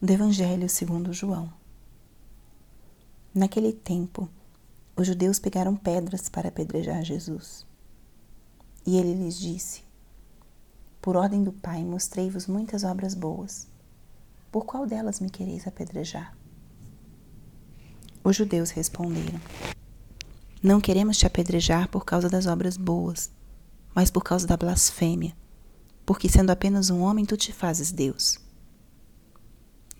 do Evangelho segundo João. Naquele tempo, os judeus pegaram pedras para apedrejar Jesus. E ele lhes disse: Por ordem do Pai, mostrei-vos muitas obras boas. Por qual delas me quereis apedrejar? Os judeus responderam: Não queremos te apedrejar por causa das obras boas, mas por causa da blasfêmia, porque sendo apenas um homem tu te fazes Deus.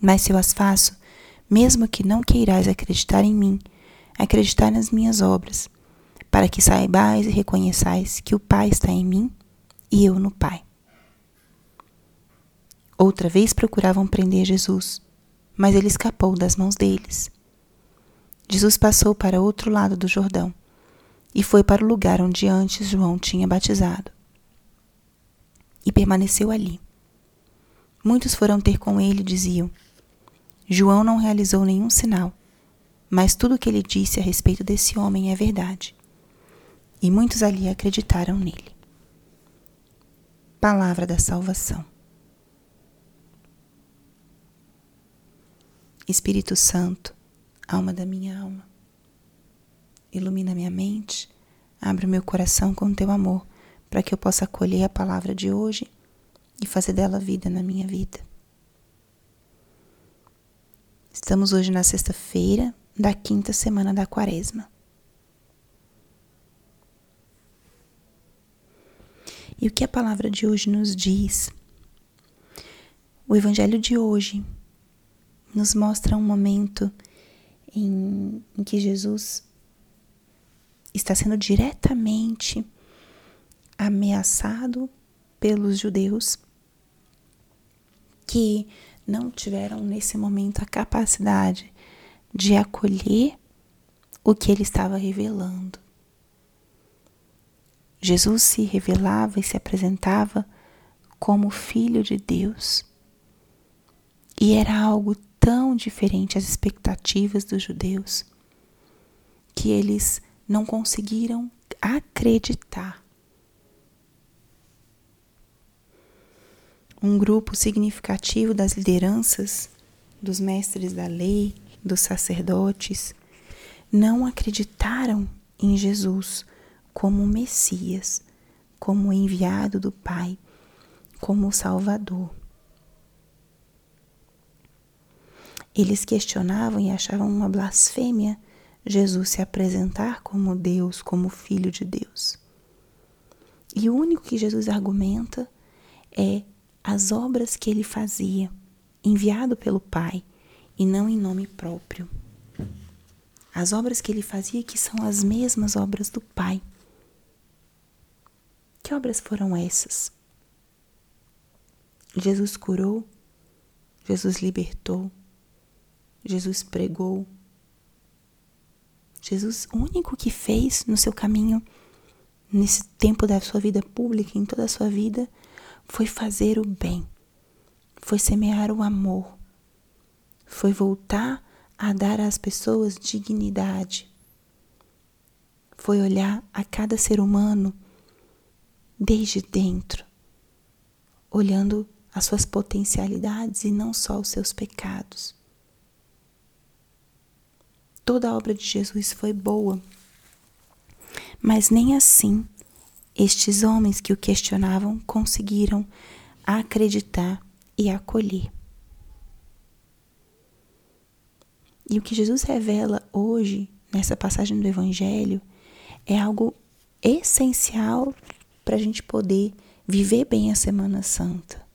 Mas se eu as faço, mesmo que não queirais acreditar em mim, acreditai nas minhas obras, para que saibais e reconheçais que o Pai está em mim e eu no Pai. Outra vez procuravam prender Jesus mas ele escapou das mãos deles. Jesus passou para outro lado do Jordão e foi para o lugar onde antes João tinha batizado. E permaneceu ali. Muitos foram ter com ele e diziam: João não realizou nenhum sinal, mas tudo o que ele disse a respeito desse homem é verdade. E muitos ali acreditaram nele. Palavra da Salvação. Espírito Santo, alma da minha alma, ilumina minha mente, abre o meu coração com teu amor, para que eu possa acolher a palavra de hoje e fazer dela vida na minha vida. Estamos hoje na sexta-feira da quinta semana da Quaresma. E o que a palavra de hoje nos diz? O evangelho de hoje nos mostra um momento em, em que Jesus está sendo diretamente ameaçado pelos judeus que não tiveram nesse momento a capacidade de acolher o que ele estava revelando. Jesus se revelava e se apresentava como filho de Deus. E era algo tão diferente às expectativas dos judeus que eles não conseguiram acreditar. Um grupo significativo das lideranças, dos mestres da lei, dos sacerdotes, não acreditaram em Jesus como Messias, como enviado do Pai, como Salvador. Eles questionavam e achavam uma blasfêmia Jesus se apresentar como Deus, como Filho de Deus. E o único que Jesus argumenta é as obras que ele fazia, enviado pelo Pai e não em nome próprio. As obras que ele fazia que são as mesmas obras do Pai. Que obras foram essas? Jesus curou, Jesus libertou, Jesus pregou. Jesus, o único que fez no seu caminho, nesse tempo da sua vida pública, em toda a sua vida, foi fazer o bem, foi semear o amor, foi voltar a dar às pessoas dignidade, foi olhar a cada ser humano desde dentro, olhando as suas potencialidades e não só os seus pecados. Toda a obra de Jesus foi boa. Mas nem assim estes homens que o questionavam conseguiram acreditar e acolher. E o que Jesus revela hoje, nessa passagem do Evangelho, é algo essencial para a gente poder viver bem a Semana Santa.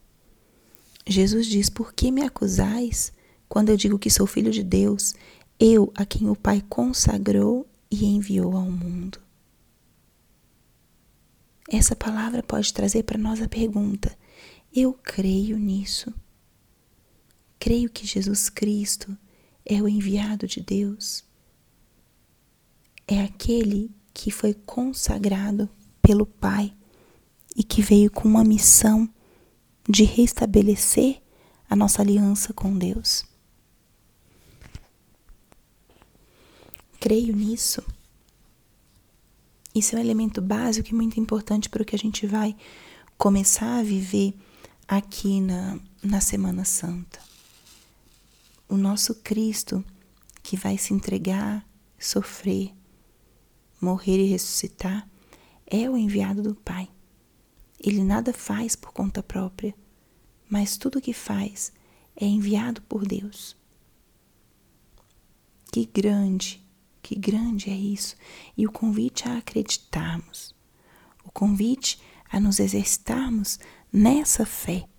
Jesus diz: Por que me acusais quando eu digo que sou filho de Deus eu a quem o Pai consagrou e enviou ao mundo. Essa palavra pode trazer para nós a pergunta: eu creio nisso? Creio que Jesus Cristo é o enviado de Deus, é aquele que foi consagrado pelo Pai e que veio com uma missão de restabelecer a nossa aliança com Deus. Creio nisso. Isso é um elemento básico e muito importante para o que a gente vai começar a viver aqui na, na Semana Santa. O nosso Cristo que vai se entregar, sofrer, morrer e ressuscitar é o enviado do Pai. Ele nada faz por conta própria, mas tudo que faz é enviado por Deus. Que grande, que grande é isso! E o convite a acreditarmos, o convite a nos exercitarmos nessa fé.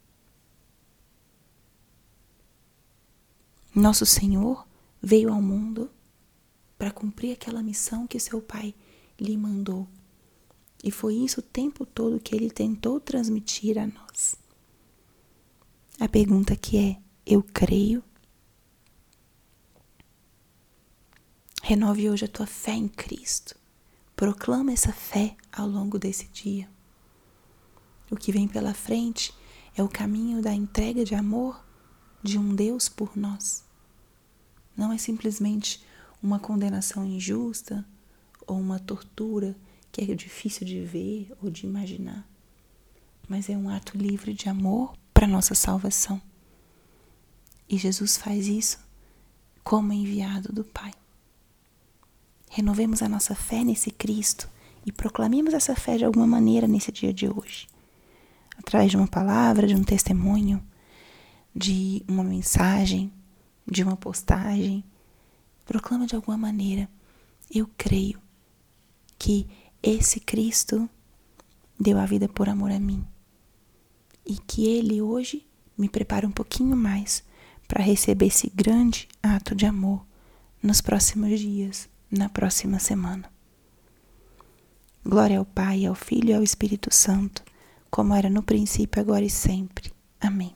Nosso Senhor veio ao mundo para cumprir aquela missão que seu Pai lhe mandou e foi isso o tempo todo que ele tentou transmitir a nós. A pergunta que é: eu creio? Renove hoje a tua fé em Cristo. Proclama essa fé ao longo desse dia. O que vem pela frente é o caminho da entrega de amor de um Deus por nós. Não é simplesmente uma condenação injusta ou uma tortura que é difícil de ver ou de imaginar, mas é um ato livre de amor para nossa salvação. E Jesus faz isso como enviado do Pai. Renovemos a nossa fé nesse Cristo e proclamemos essa fé de alguma maneira nesse dia de hoje. Através de uma palavra, de um testemunho, de uma mensagem, de uma postagem. Proclama de alguma maneira. Eu creio que esse Cristo deu a vida por amor a mim e que Ele hoje me prepara um pouquinho mais para receber esse grande ato de amor nos próximos dias, na próxima semana. Glória ao Pai, ao Filho e ao Espírito Santo, como era no princípio, agora e sempre. Amém.